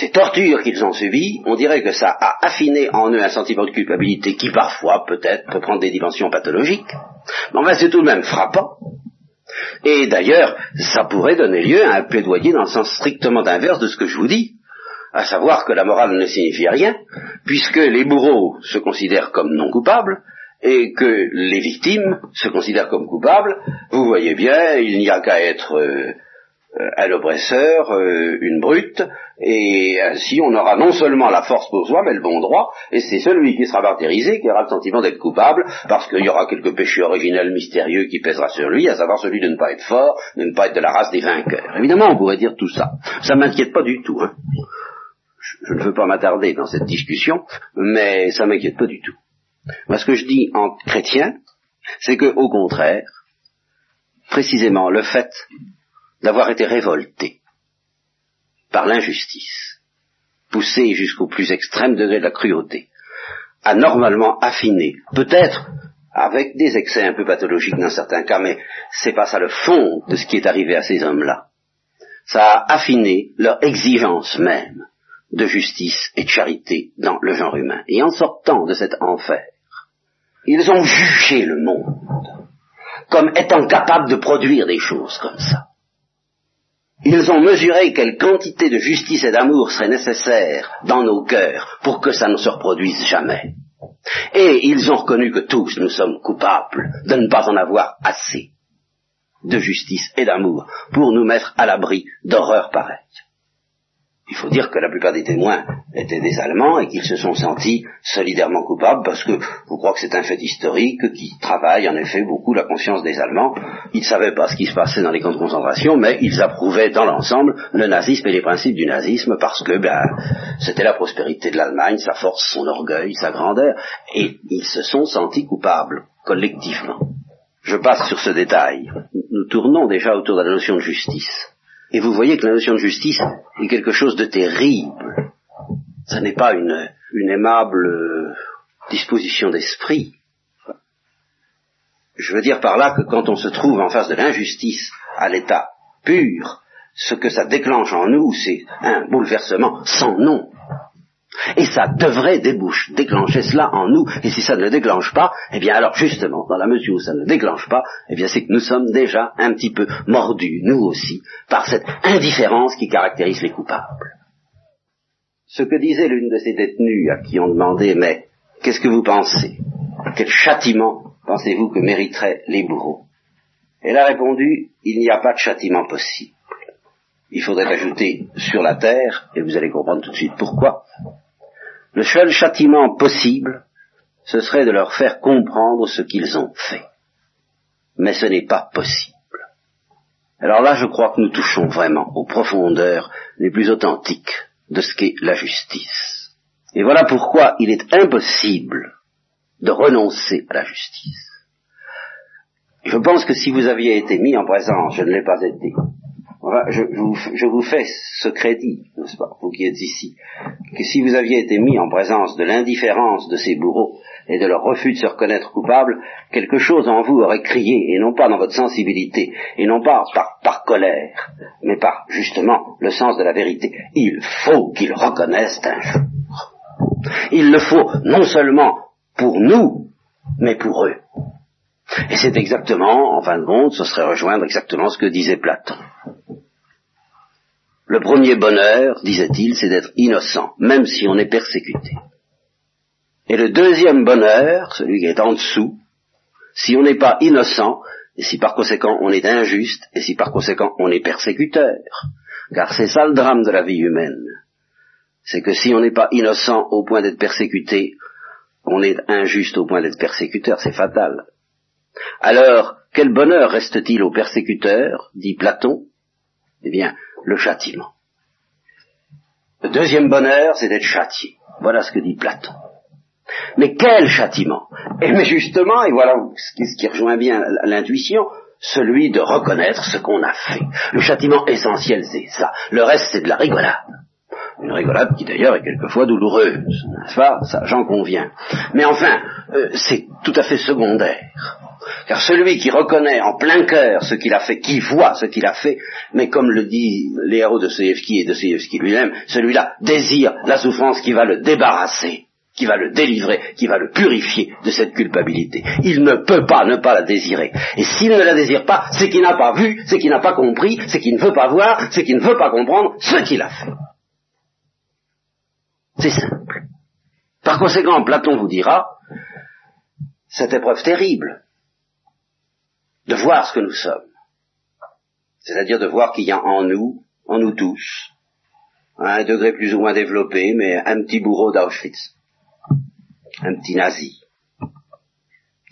Ces tortures qu'ils ont subies, on dirait que ça a affiné en eux un sentiment de culpabilité qui parfois, peut-être, peut prendre des dimensions pathologiques. Mais enfin, c'est tout de même frappant et d'ailleurs, ça pourrait donner lieu à un plaidoyer dans le sens strictement inverse de ce que je vous dis, à savoir que la morale ne signifie rien, puisque les bourreaux se considèrent comme non coupables, et que les victimes se considèrent comme coupables, vous voyez bien, il n'y a qu'à être euh, à l'oppresseur une brute, et ainsi on aura non seulement la force pour soi, mais le bon droit, et c'est celui qui sera martyrisé qui aura le sentiment d'être coupable, parce qu'il y aura quelques péchés originels mystérieux qui pèsera sur lui, à savoir celui de ne pas être fort, de ne pas être de la race des vainqueurs. Évidemment, on pourrait dire tout ça. Ça m'inquiète pas du tout. Hein. Je, ne veux pas m'attarder dans cette discussion, mais ça m'inquiète pas du tout. Moi, ce que je dis en chrétien, c'est que, au contraire, précisément le fait d'avoir été révolté par l'injustice, poussé jusqu'au plus extrême degré de la cruauté, a normalement affiné, peut-être avec des excès un peu pathologiques dans certains cas, mais c'est pas ça le fond de ce qui est arrivé à ces hommes-là. Ça a affiné leur exigence même de justice et de charité dans le genre humain. Et en sortant de cet enfer, ils ont jugé le monde comme étant capable de produire des choses comme ça. Ils ont mesuré quelle quantité de justice et d'amour serait nécessaire dans nos cœurs pour que ça ne se reproduise jamais. Et ils ont reconnu que tous nous sommes coupables de ne pas en avoir assez de justice et d'amour pour nous mettre à l'abri d'horreurs pareilles. Il faut dire que la plupart des témoins étaient des Allemands et qu'ils se sont sentis solidairement coupables parce que je crois que c'est un fait historique qui travaille en effet beaucoup la conscience des Allemands. Ils ne savaient pas ce qui se passait dans les camps de concentration, mais ils approuvaient dans l'ensemble le nazisme et les principes du nazisme parce que ben, c'était la prospérité de l'Allemagne, sa force, son orgueil, sa grandeur, et ils se sont sentis coupables collectivement. Je passe sur ce détail. Nous tournons déjà autour de la notion de justice. Et vous voyez que la notion de justice est quelque chose de terrible. Ce n'est pas une, une aimable euh, disposition d'esprit. Je veux dire par là que quand on se trouve en face de l'injustice à l'état pur, ce que ça déclenche en nous, c'est un bouleversement sans nom. Et ça devrait déboucher, déclencher cela en nous. Et si ça ne le déclenche pas, eh bien alors justement, dans la mesure où ça ne le déclenche pas, eh bien c'est que nous sommes déjà un petit peu mordus, nous aussi, par cette indifférence qui caractérise les coupables. Ce que disait l'une de ces détenues à qui on demandait, mais qu'est-ce que vous pensez? Quel châtiment pensez-vous que mériteraient les bourreaux? Elle a répondu, il n'y a pas de châtiment possible. Il faudrait ajouter sur la terre, et vous allez comprendre tout de suite pourquoi, le seul châtiment possible, ce serait de leur faire comprendre ce qu'ils ont fait. Mais ce n'est pas possible. Alors là, je crois que nous touchons vraiment aux profondeurs les plus authentiques de ce qu'est la justice. Et voilà pourquoi il est impossible de renoncer à la justice. Je pense que si vous aviez été mis en présence, je ne l'ai pas été, je, vous, fais ce crédit, n'est-ce pas, vous qui êtes ici, que si vous aviez été mis en présence de l'indifférence de ces bourreaux et de leur refus de se reconnaître coupables, quelque chose en vous aurait crié, et non pas dans votre sensibilité, et non pas par colère, mais par justement le sens de la vérité. Il faut qu'ils reconnaissent un jour. Il le faut non seulement pour nous, mais pour eux. Et c'est exactement, en fin de compte, ce serait rejoindre exactement ce que disait Platon. Le premier bonheur, disait-il, c'est d'être innocent, même si on est persécuté. Et le deuxième bonheur, celui qui est en dessous, si on n'est pas innocent, et si par conséquent on est injuste, et si par conséquent on est persécuteur, car c'est ça le drame de la vie humaine, c'est que si on n'est pas innocent au point d'être persécuté, on est injuste au point d'être persécuteur, c'est fatal. Alors, quel bonheur reste-t-il au persécuteur, dit Platon? Eh bien, le châtiment. Le deuxième bonheur, c'est d'être châtié. Voilà ce que dit Platon. Mais quel châtiment Et mais justement, et voilà ce qui rejoint bien l'intuition, celui de reconnaître ce qu'on a fait. Le châtiment essentiel, c'est ça. Le reste, c'est de la rigolade. Une rigolade qui d'ailleurs est quelquefois douloureuse, pas? Ça, j'en conviens. Mais enfin, euh, c'est tout à fait secondaire. Car celui qui reconnaît en plein cœur ce qu'il a fait, qui voit ce qu'il a fait, mais comme le dit les de Dostoevsky et Dostoevsky lui-même, celui-là désire la souffrance qui va le débarrasser, qui va le délivrer, qui va le purifier de cette culpabilité. Il ne peut pas ne pas la désirer. Et s'il ne la désire pas, c'est qu'il n'a pas vu, c'est qu'il n'a pas compris, c'est qu'il ne veut pas voir, c'est qu'il ne veut pas comprendre ce qu'il a fait. C'est simple. Par conséquent, Platon vous dira, cette épreuve terrible, de voir ce que nous sommes, C'est-à-dire de voir qu'il y a en nous, en nous tous, un degré plus ou moins développé, mais un petit bourreau d'Auschwitz, un petit nazi,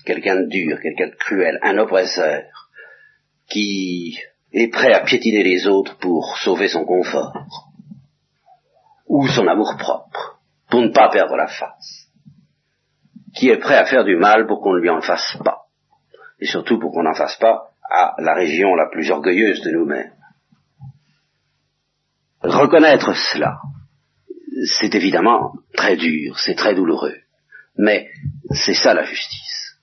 quelqu'un de dur, quelqu'un de cruel, un oppresseur, qui est prêt à piétiner les autres pour sauver son confort, ou son amour propre, pour ne pas perdre la face, qui est prêt à faire du mal pour qu'on ne lui en fasse pas, et surtout pour qu'on n'en fasse pas à la région la plus orgueilleuse de nous-mêmes. Reconnaître cela, c'est évidemment très dur, c'est très douloureux, mais c'est ça la justice.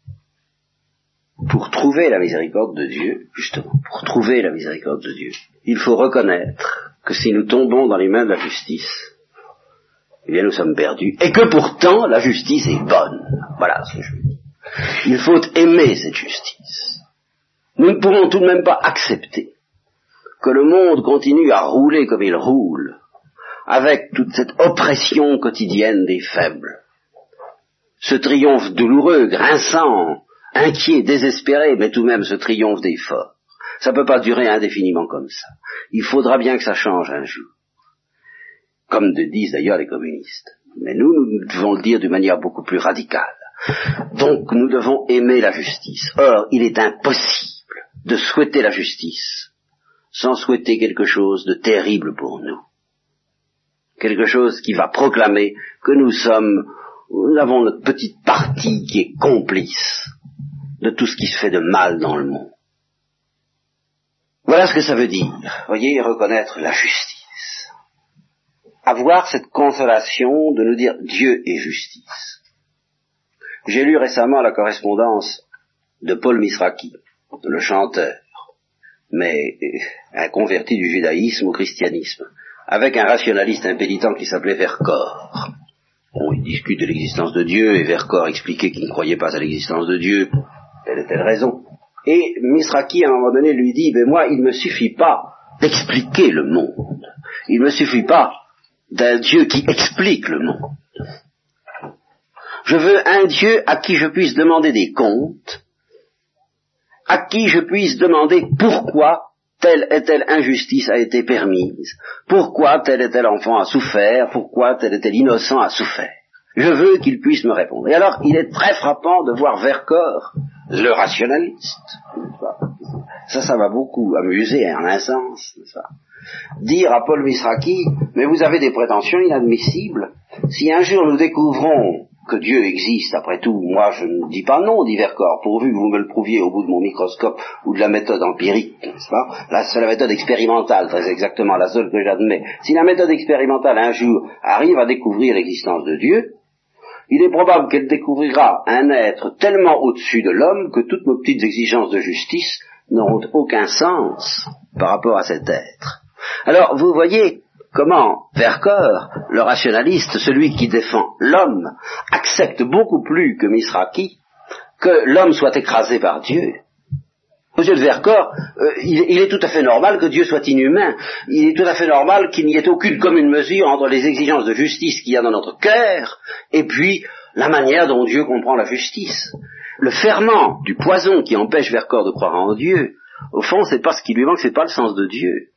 Pour trouver la miséricorde de Dieu, justement, pour trouver la miséricorde de Dieu, il faut reconnaître que si nous tombons dans les mains de la justice, eh bien nous sommes perdus, et que pourtant la justice est bonne. Voilà ce que je veux dire. Il faut aimer cette justice. Nous ne pouvons tout de même pas accepter que le monde continue à rouler comme il roule, avec toute cette oppression quotidienne des faibles. Ce triomphe douloureux, grinçant, inquiet, désespéré, mais tout de même ce triomphe des forts. Ça ne peut pas durer indéfiniment comme ça. Il faudra bien que ça change un jour. Comme le disent d'ailleurs les communistes. Mais nous, nous devons le dire d'une manière beaucoup plus radicale. Donc nous devons aimer la justice. Or, il est impossible de souhaiter la justice sans souhaiter quelque chose de terrible pour nous. Quelque chose qui va proclamer que nous sommes, nous avons notre petite partie qui est complice de tout ce qui se fait de mal dans le monde. Voilà ce que ça veut dire. Voyez, reconnaître la justice. Avoir cette consolation de nous dire Dieu est justice. J'ai lu récemment la correspondance de Paul Misraki, le chanteur, mais euh, un converti du judaïsme au christianisme, avec un rationaliste impénitent qui s'appelait Vercors. Bon, il discute de l'existence de Dieu, et Vercors expliquait qu'il ne croyait pas à l'existence de Dieu, telle et telle raison. Et Misraki, à un moment donné, lui dit, mais moi, il ne me suffit pas d'expliquer le monde. Il ne me suffit pas d'un Dieu qui explique le monde. Je veux un Dieu à qui je puisse demander des comptes, à qui je puisse demander pourquoi telle et telle injustice a été permise, pourquoi tel et tel enfant a souffert, pourquoi tel et tel innocent a souffert. Je veux qu'il puisse me répondre. Et alors, il est très frappant de voir Vercors, le rationaliste, ça, ça m'a beaucoup amusé en un sens, dire à Paul Misraki, mais vous avez des prétentions inadmissibles. Si un jour nous découvrons que Dieu existe, après tout, moi je ne dis pas non, dit Vercors, pourvu que vous me le prouviez au bout de mon microscope ou de la méthode empirique, n'est-ce pas? Là, c'est la méthode expérimentale, très exactement, la seule que j'admets. Si la méthode expérimentale un jour arrive à découvrir l'existence de Dieu, il est probable qu'elle découvrira un être tellement au-dessus de l'homme que toutes nos petites exigences de justice n'auront aucun sens par rapport à cet être. Alors, vous voyez, comment Vercors, le rationaliste, celui qui défend l'homme, accepte beaucoup plus que Misraki que l'homme soit écrasé par Dieu. Aux yeux de Vercors, euh, il, est tout à fait normal que Dieu soit inhumain. Il est tout à fait normal qu'il n'y ait aucune commune mesure entre les exigences de justice qu'il y a dans notre cœur et puis la manière dont Dieu comprend la justice. Le ferment du poison qui empêche Vercors de croire en Dieu, au fond, c'est pas ce qui lui manque, c'est pas le sens de Dieu.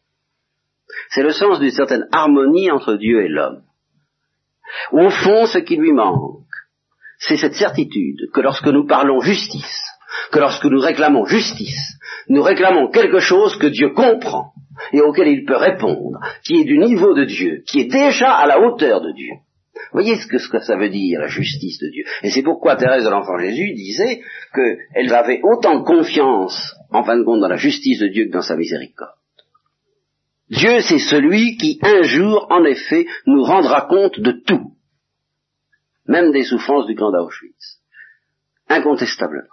C'est le sens d'une certaine harmonie entre Dieu et l'homme. Au fond, ce qui lui manque, c'est cette certitude que lorsque nous parlons justice, que lorsque nous réclamons justice, nous réclamons quelque chose que Dieu comprend et auquel il peut répondre, qui est du niveau de Dieu, qui est déjà à la hauteur de Dieu. Voyez ce que, ce ça veut dire, la justice de Dieu. Et c'est pourquoi Thérèse de l'Enfant Jésus disait qu'elle avait autant confiance, en fin de compte, dans la justice de Dieu que dans sa miséricorde. Dieu, c'est celui qui, un jour, en effet, nous rendra compte de tout, même des souffrances du camp d'Auschwitz, incontestablement.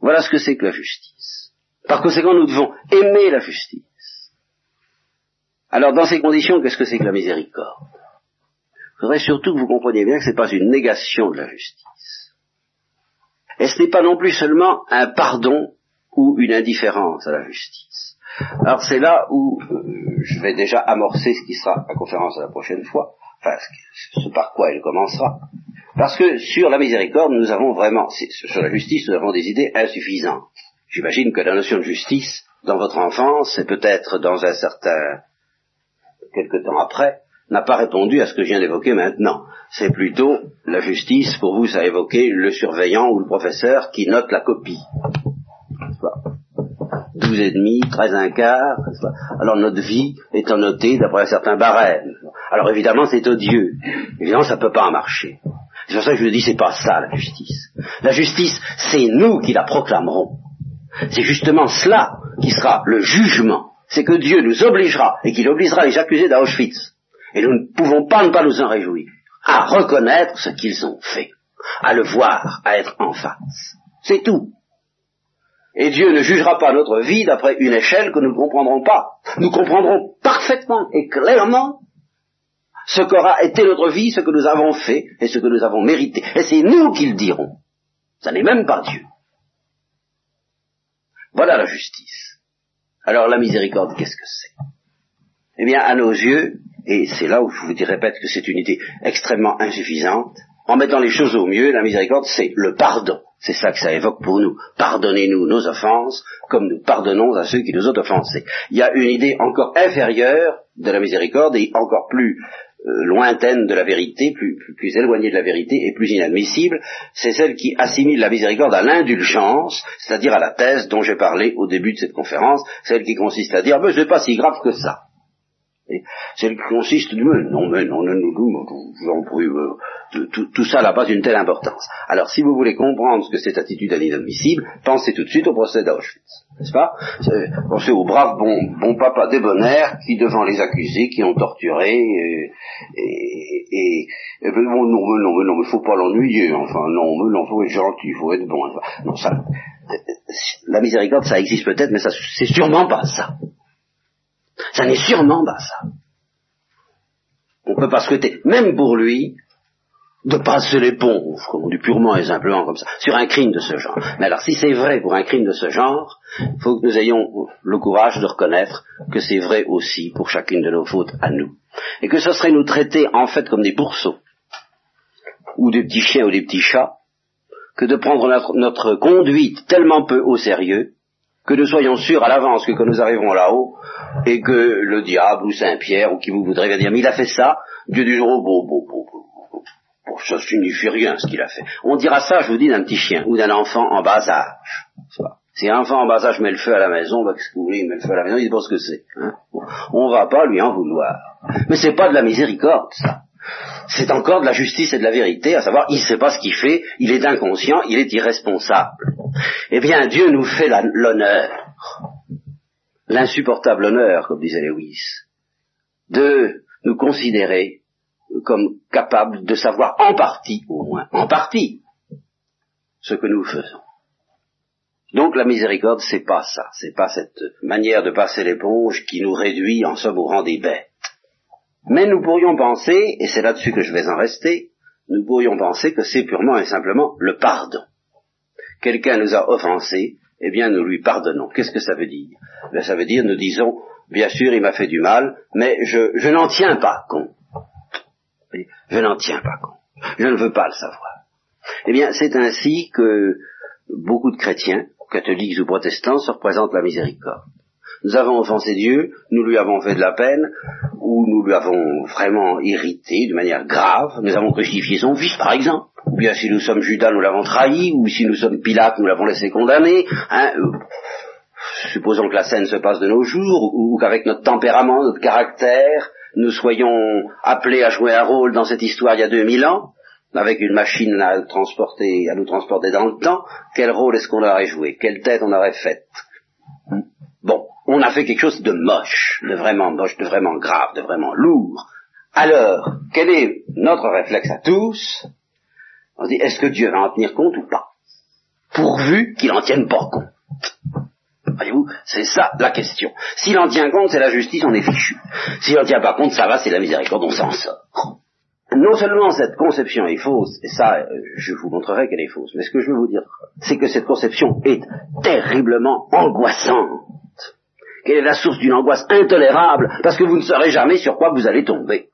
Voilà ce que c'est que la justice. Par conséquent, nous devons aimer la justice. Alors, dans ces conditions, qu'est-ce que c'est que la miséricorde? Il faudrait surtout que vous compreniez bien que ce n'est pas une négation de la justice. Et ce n'est pas non plus seulement un pardon ou une indifférence à la justice. Alors c'est là où euh, je vais déjà amorcer ce qui sera la conférence de la prochaine fois, enfin ce par quoi elle commencera. Parce que sur la miséricorde, nous avons vraiment, sur la justice, nous avons des idées insuffisantes. J'imagine que la notion de justice dans votre enfance, et peut-être dans un certain, quelque temps après, n'a pas répondu à ce que je viens d'évoquer maintenant. C'est plutôt la justice, pour vous, ça a évoqué le surveillant ou le professeur qui note la copie. 12 et demi, 13 un quart. Alors notre vie est notée d'après un certain barème. Alors évidemment c'est odieux. Évidemment ça ne peut pas marcher. C'est pour ça que je dis c'est pas ça la justice. La justice c'est nous qui la proclamerons. C'est justement cela qui sera le jugement. C'est que Dieu nous obligera et qu'il obligera les accusés d'Auschwitz. Et nous ne pouvons pas ne pas nous en réjouir. À reconnaître ce qu'ils ont fait. À le voir, à être en face. C'est tout. Et Dieu ne jugera pas notre vie d'après une échelle que nous ne comprendrons pas. Nous comprendrons parfaitement et clairement ce qu'aura été notre vie, ce que nous avons fait et ce que nous avons mérité. Et c'est nous qui le dirons. Ça n'est même pas Dieu. Voilà la justice. Alors la miséricorde, qu'est-ce que c'est? Eh bien, à nos yeux, et c'est là où je vous répète que c'est une idée extrêmement insuffisante, en mettant les choses au mieux, la miséricorde, c'est le pardon. C'est ça que ça évoque pour nous. Pardonnez-nous nos offenses comme nous pardonnons à ceux qui nous ont offensés. Il y a une idée encore inférieure de la miséricorde et encore plus euh, lointaine de la vérité, plus, éloignée de la vérité et plus inadmissible, c'est celle qui assimile la miséricorde à l'indulgence, c'est-à-dire à la thèse dont j'ai parlé au début de cette conférence, celle qui consiste à dire, mais c'est pas si grave que ça. Celle qui consiste, mais non, mais non, non, non, non, tout, tout, ça n'a pas une telle importance. Alors, si vous voulez comprendre ce que cette attitude est inadmissible, pensez tout de suite au procès d'Auschwitz, n'est-ce pas? Pensez au brave bon, bon papa débonnaire qui, devant les accusés qui ont torturé, et, et, et, et non, non, mais non, mais faut pas l'ennuyer, enfin, non, non, faut être gentil, faut être bon, non, ça, la miséricorde, ça existe peut-être, mais ça, c'est sûrement pas ça. Ça n'est sûrement pas ça. On ne peut pas souhaiter, même pour lui, de passer l'éponge, comme on dit purement et simplement comme ça, sur un crime de ce genre. Mais alors, si c'est vrai pour un crime de ce genre, il faut que nous ayons le courage de reconnaître que c'est vrai aussi pour chacune de nos fautes à nous. Et que ce serait nous traiter en fait comme des bourseaux, ou des petits chiens ou des petits chats, que de prendre notre, notre conduite tellement peu au sérieux, que nous soyons sûrs à l'avance que quand nous arriverons là-haut, et que le diable ou Saint-Pierre ou qui vous voudrait dire, mais il a fait ça, Dieu du jour, beau, beau, beau, beau, ça signifie rien ce qu'il a fait. On dira ça, je vous dis, d'un petit chien ou d'un enfant en bas âge. Si un enfant en bas âge met le feu à la maison, bah, qu'est-ce que vous voulez, il met le feu à la maison, il sait pas ce que c'est. Hein on va pas lui en vouloir. Mais c'est pas de la miséricorde, ça. C'est encore de la justice et de la vérité, à savoir, il ne sait pas ce qu'il fait, il est inconscient, il est irresponsable. Eh bien, Dieu nous fait l'honneur, l'insupportable honneur, comme disait Lewis, de nous considérer comme capables de savoir en partie, au moins, en partie, ce que nous faisons. Donc la miséricorde, c'est pas ça, c'est pas cette manière de passer l'éponge qui nous réduit en somme au rang des bêtes. Mais nous pourrions penser, et c'est là-dessus que je vais en rester, nous pourrions penser que c'est purement et simplement le pardon quelqu'un nous a offensés, eh bien nous lui pardonnons. Qu'est-ce que ça veut dire? Ben, Ça veut dire, nous disons, bien sûr, il m'a fait du mal, mais je, je n'en tiens pas compte. Je n'en tiens pas compte. Je ne veux pas le savoir. Eh bien, c'est ainsi que beaucoup de chrétiens, catholiques ou protestants, se représentent la miséricorde. Nous avons offensé Dieu, nous lui avons fait de la peine, ou nous lui avons vraiment irrité de manière grave, nous avons crucifié son fils, par exemple. Ou bien si nous sommes Judas, nous l'avons trahi, ou si nous sommes Pilate, nous l'avons laissé condamner. Hein, euh, supposons que la scène se passe de nos jours, ou, qu'avec notre tempérament, notre caractère, nous soyons appelés à jouer un rôle dans cette histoire il y a 2000 ans, avec une machine à, transporter, à nous transporter dans le temps, quel rôle est-ce qu'on aurait joué? Quelle tête on aurait faite? Bon, on a fait quelque chose de moche, de vraiment moche, de vraiment grave, de vraiment lourd. Alors, quel est notre réflexe à tous? On se dit, est-ce que Dieu va en tenir compte ou pas? Pourvu qu'il en tienne pas compte. Voyez-vous, c'est ça la question. S'il en tient compte, c'est la justice, on est fichu. S'il en tient pas compte, ça va, c'est la miséricorde, on s'en sort. Non seulement cette conception est fausse, et ça, euh, je vous montrerai qu'elle est fausse, mais ce que je veux vous dire, c'est que cette conception est terriblement angoissante. Quelle est la source d'une angoisse intolérable, parce que vous ne saurez jamais sur quoi vous allez tomber.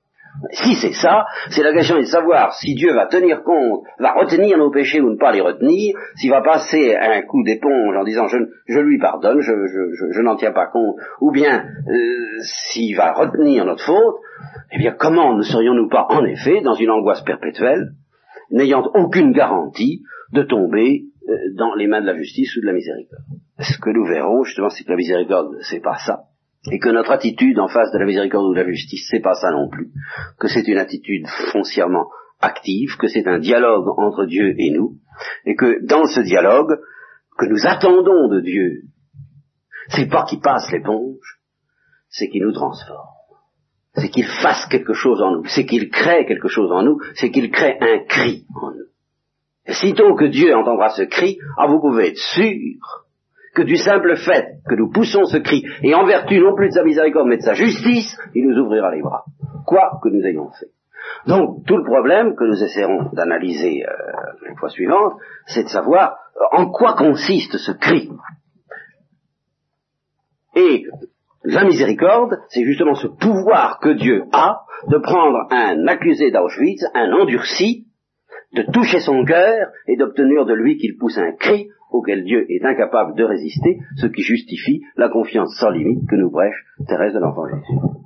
Si c'est ça, c'est la question de savoir si Dieu va tenir compte, va retenir nos péchés ou ne pas les retenir, s'il va passer un coup d'éponge en disant je, lui pardonne, je, n'en tiens pas compte, ou bien euh, s'il va retenir notre faute, eh bien comment ne serions-nous pas en effet dans une angoisse perpétuelle, n'ayant aucune garantie de tomber dans les mains de la justice ou de la miséricorde Ce que nous verrons justement, c'est que la miséricorde, c'est pas ça et que notre attitude en face de la miséricorde ou de la justice, c'est pas ça non plus, que c'est une attitude foncièrement active, que c'est un dialogue entre Dieu et nous, et que dans ce dialogue, que nous attendons de Dieu, c'est pas qu'il passe l'éponge, c'est qu'il nous transforme. C'est qu'il fasse quelque chose en nous, c'est qu'il crée quelque chose en nous, c'est qu'il crée un cri en nous. Sitôt que Dieu entendra ce cri, ah, vous pouvez être sûr que du simple fait que nous poussons ce cri, et en vertu non plus de sa miséricorde, mais de sa justice, il nous ouvrira les bras, quoi que nous ayons fait. Donc, tout le problème que nous essaierons d'analyser euh, la fois suivante, c'est de savoir euh, en quoi consiste ce cri. Et la miséricorde, c'est justement ce pouvoir que Dieu a de prendre un accusé d'Auschwitz, un endurci, de toucher son cœur et d'obtenir de lui qu'il pousse un cri auquel Dieu est incapable de résister, ce qui justifie la confiance sans limite que nous brèche Thérèse de l'Enfant Jésus.